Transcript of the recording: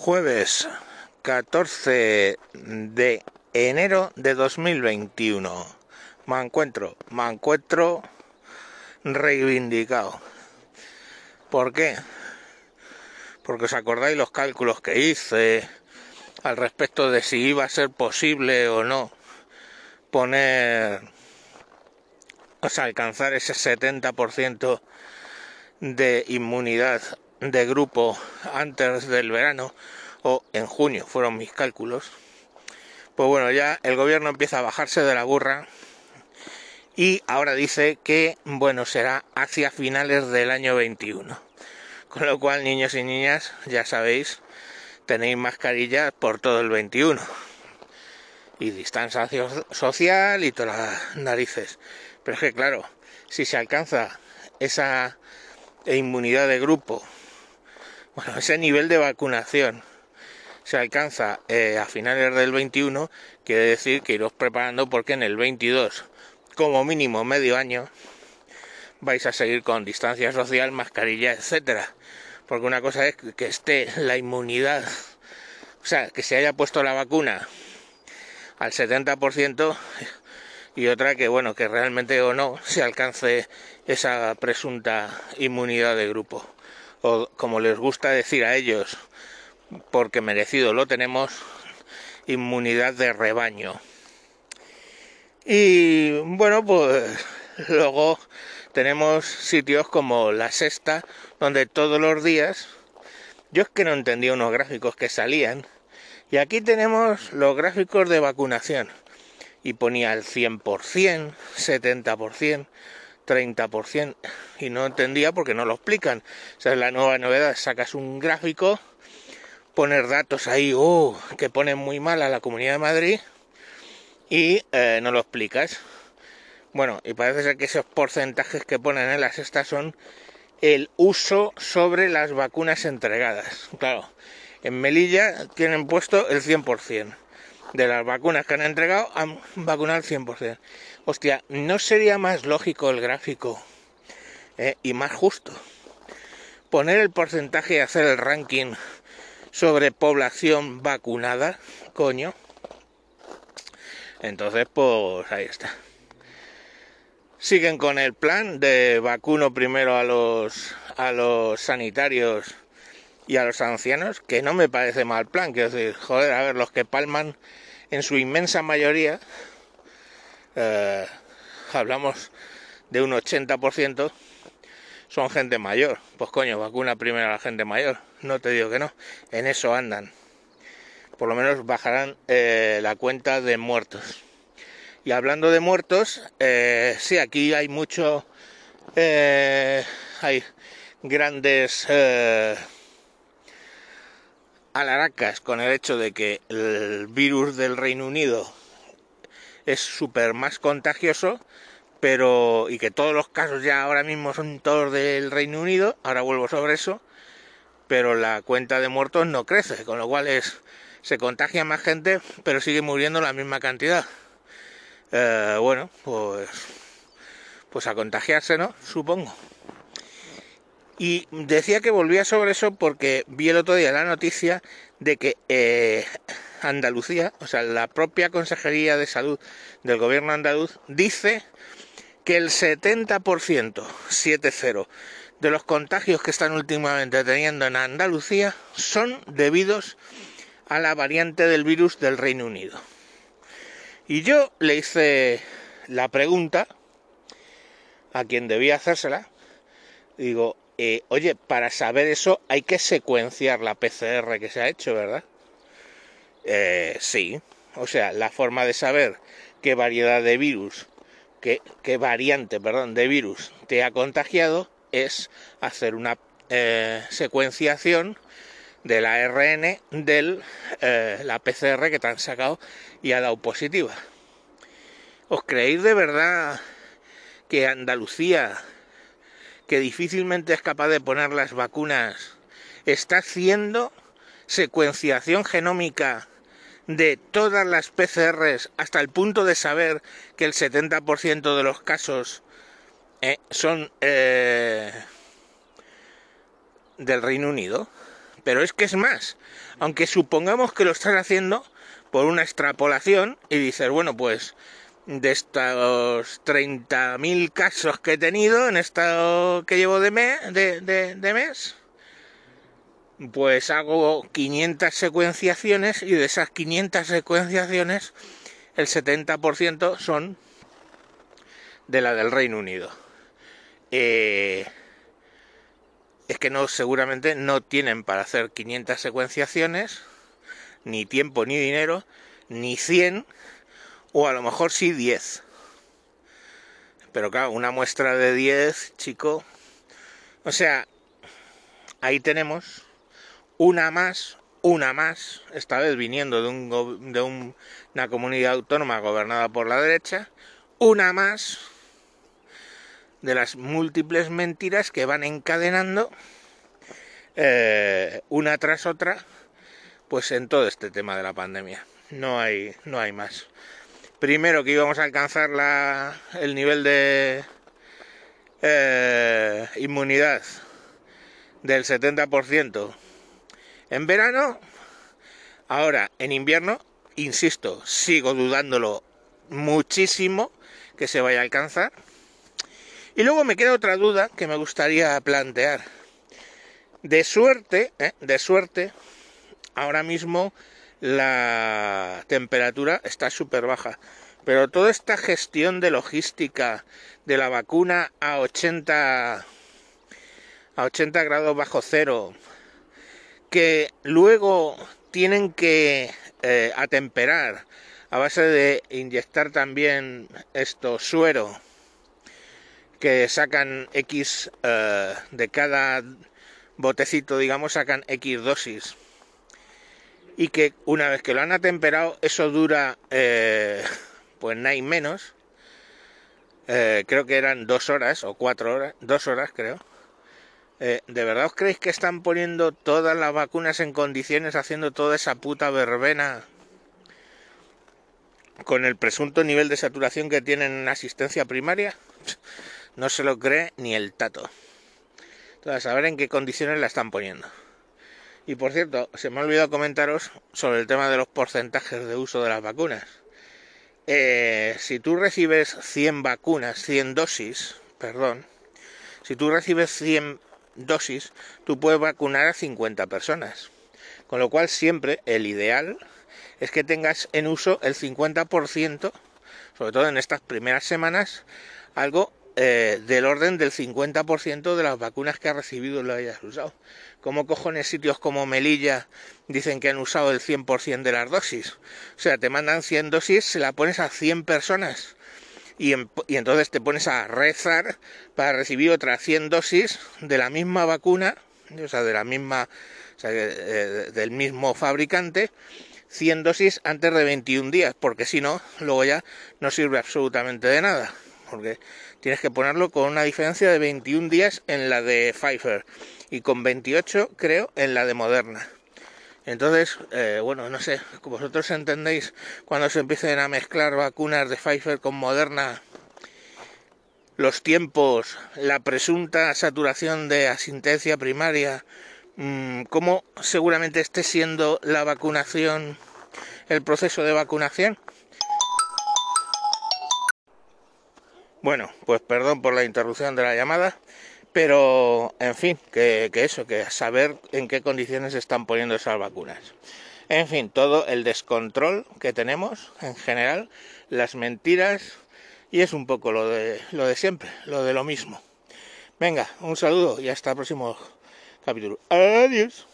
Jueves 14 de enero de 2021. Me encuentro, me encuentro reivindicado. ¿Por qué? Porque os acordáis los cálculos que hice al respecto de si iba a ser posible o no poner, o sea, alcanzar ese 70% de inmunidad de grupo antes del verano o en junio fueron mis cálculos. Pues bueno ya el gobierno empieza a bajarse de la burra y ahora dice que bueno será hacia finales del año 21 con lo cual niños y niñas ya sabéis tenéis mascarillas por todo el 21 y distancia social y todas las narices. Pero es que claro si se alcanza esa inmunidad de grupo bueno, ese nivel de vacunación se alcanza eh, a finales del 21, quiere decir que iros preparando porque en el 22, como mínimo medio año, vais a seguir con distancia social, mascarilla, etcétera. Porque una cosa es que esté la inmunidad, o sea, que se haya puesto la vacuna al 70% y otra que bueno, que realmente o no se alcance esa presunta inmunidad de grupo o como les gusta decir a ellos, porque merecido lo tenemos, inmunidad de rebaño. Y bueno, pues luego tenemos sitios como la sexta, donde todos los días, yo es que no entendía unos gráficos que salían, y aquí tenemos los gráficos de vacunación, y ponía el 100%, 70%, 30% y no entendía porque no lo explican. O sea, la nueva novedad, sacas un gráfico, poner datos ahí, oh, que ponen muy mal a la Comunidad de Madrid y eh, no lo explicas. Bueno, y parece ser que esos porcentajes que ponen en las estas son el uso sobre las vacunas entregadas. Claro, en Melilla tienen puesto el 100% de las vacunas que han entregado han vacunado al 100%. Hostia, ¿no sería más lógico el gráfico eh, y más justo poner el porcentaje y hacer el ranking sobre población vacunada? Coño. Entonces, pues ahí está. Siguen con el plan de vacuno primero a los a los sanitarios y a los ancianos, que no me parece mal plan, quiero decir, joder, a ver, los que palman en su inmensa mayoría, eh, hablamos de un 80%, son gente mayor. Pues coño, vacuna primero a la gente mayor, no te digo que no, en eso andan. Por lo menos bajarán eh, la cuenta de muertos. Y hablando de muertos, eh, sí, aquí hay mucho, hay grandes alaracas con el hecho de que el virus del Reino Unido es súper más contagioso, pero y que todos los casos ya ahora mismo son todos del Reino Unido, ahora vuelvo sobre eso, pero la cuenta de muertos no crece, con lo cual es se contagia más gente, pero sigue muriendo la misma cantidad. Eh, bueno, pues pues a contagiarse, ¿no? Supongo. Y decía que volvía sobre eso porque vi el otro día la noticia de que eh, Andalucía, o sea, la propia Consejería de Salud del gobierno andaluz, dice que el 70%, 7-0, de los contagios que están últimamente teniendo en Andalucía son debidos a la variante del virus del Reino Unido. Y yo le hice la pregunta a quien debía hacérsela. Digo, eh, oye, para saber eso hay que secuenciar la PCR que se ha hecho, ¿verdad? Eh, sí, o sea, la forma de saber qué variedad de virus, qué, qué variante, perdón, de virus te ha contagiado es hacer una eh, secuenciación del ARN de la PCR que te han sacado y ha dado positiva. ¿Os creéis de verdad que Andalucía que difícilmente es capaz de poner las vacunas, está haciendo secuenciación genómica de todas las PCRs hasta el punto de saber que el 70% de los casos eh, son eh, del Reino Unido, Pero es que es más, aunque supongamos que lo estás haciendo por una extrapolación y dices, bueno, pues de estos 30.000 casos que he tenido en esto que llevo de, de, mes, pues hago 500 secuenciaciones y de esas 500 secuenciaciones el 70% son de la del Reino Unido. Eh, es que no, seguramente no tienen para hacer 500 secuenciaciones, ni tiempo ni dinero, ni 100, o a lo mejor sí 10. Pero claro, una muestra de 10, chico. O sea, ahí tenemos una más, una más, esta vez viniendo de, un, de una comunidad autónoma gobernada por la derecha, una más de las múltiples mentiras que van encadenando eh, una tras otra pues en todo este tema de la pandemia no hay no hay más primero que íbamos a alcanzar la, el nivel de eh, inmunidad del 70% en verano ahora en invierno insisto sigo dudándolo muchísimo que se vaya a alcanzar y luego me queda otra duda que me gustaría plantear. De suerte, ¿eh? de suerte, ahora mismo la temperatura está súper baja. Pero toda esta gestión de logística de la vacuna a 80, a 80 grados bajo cero, que luego tienen que eh, atemperar a base de inyectar también esto suero que sacan X eh, de cada botecito, digamos, sacan X dosis. Y que una vez que lo han atemperado, eso dura eh, pues nada y menos. Eh, creo que eran dos horas o cuatro horas, dos horas creo. ¿De verdad os creéis que están poniendo todas las vacunas en condiciones, haciendo toda esa puta verbena con el presunto nivel de saturación que tienen en asistencia primaria? No se lo cree ni el tato. Entonces, a ver en qué condiciones la están poniendo. Y por cierto, se me ha olvidado comentaros sobre el tema de los porcentajes de uso de las vacunas. Eh, si tú recibes 100 vacunas, 100 dosis, perdón, si tú recibes 100 dosis, tú puedes vacunar a 50 personas. Con lo cual siempre el ideal es que tengas en uso el 50%, sobre todo en estas primeras semanas, algo eh, del orden del 50% de las vacunas que has recibido lo hayas usado. ¿Cómo cojones sitios como Melilla dicen que han usado el 100% de las dosis? O sea, te mandan 100 dosis, se la pones a 100 personas y, entonces te pones a rezar para recibir otras 100 dosis de la misma vacuna, o sea, de la misma, o sea, eh, del mismo fabricante, 100 dosis antes de 21 días, porque si no, luego ya no sirve absolutamente de nada porque tienes que ponerlo con una diferencia de 21 días en la de Pfizer y con 28 creo en la de Moderna. Entonces, eh, bueno, no sé, vosotros entendéis cuando se empiecen a mezclar vacunas de Pfizer con Moderna, los tiempos, la presunta saturación de asistencia primaria, mm, cómo seguramente esté siendo la vacunación, el proceso de vacunación. Bueno, pues perdón por la interrupción de la llamada, pero en fin, que, eso, que saber en qué condiciones están poniendo esas vacunas. En fin, todo el descontrol que tenemos en general, las mentiras y es un poco lo de lo de siempre, lo de lo mismo. Venga, un saludo y hasta el próximo capítulo. Adiós.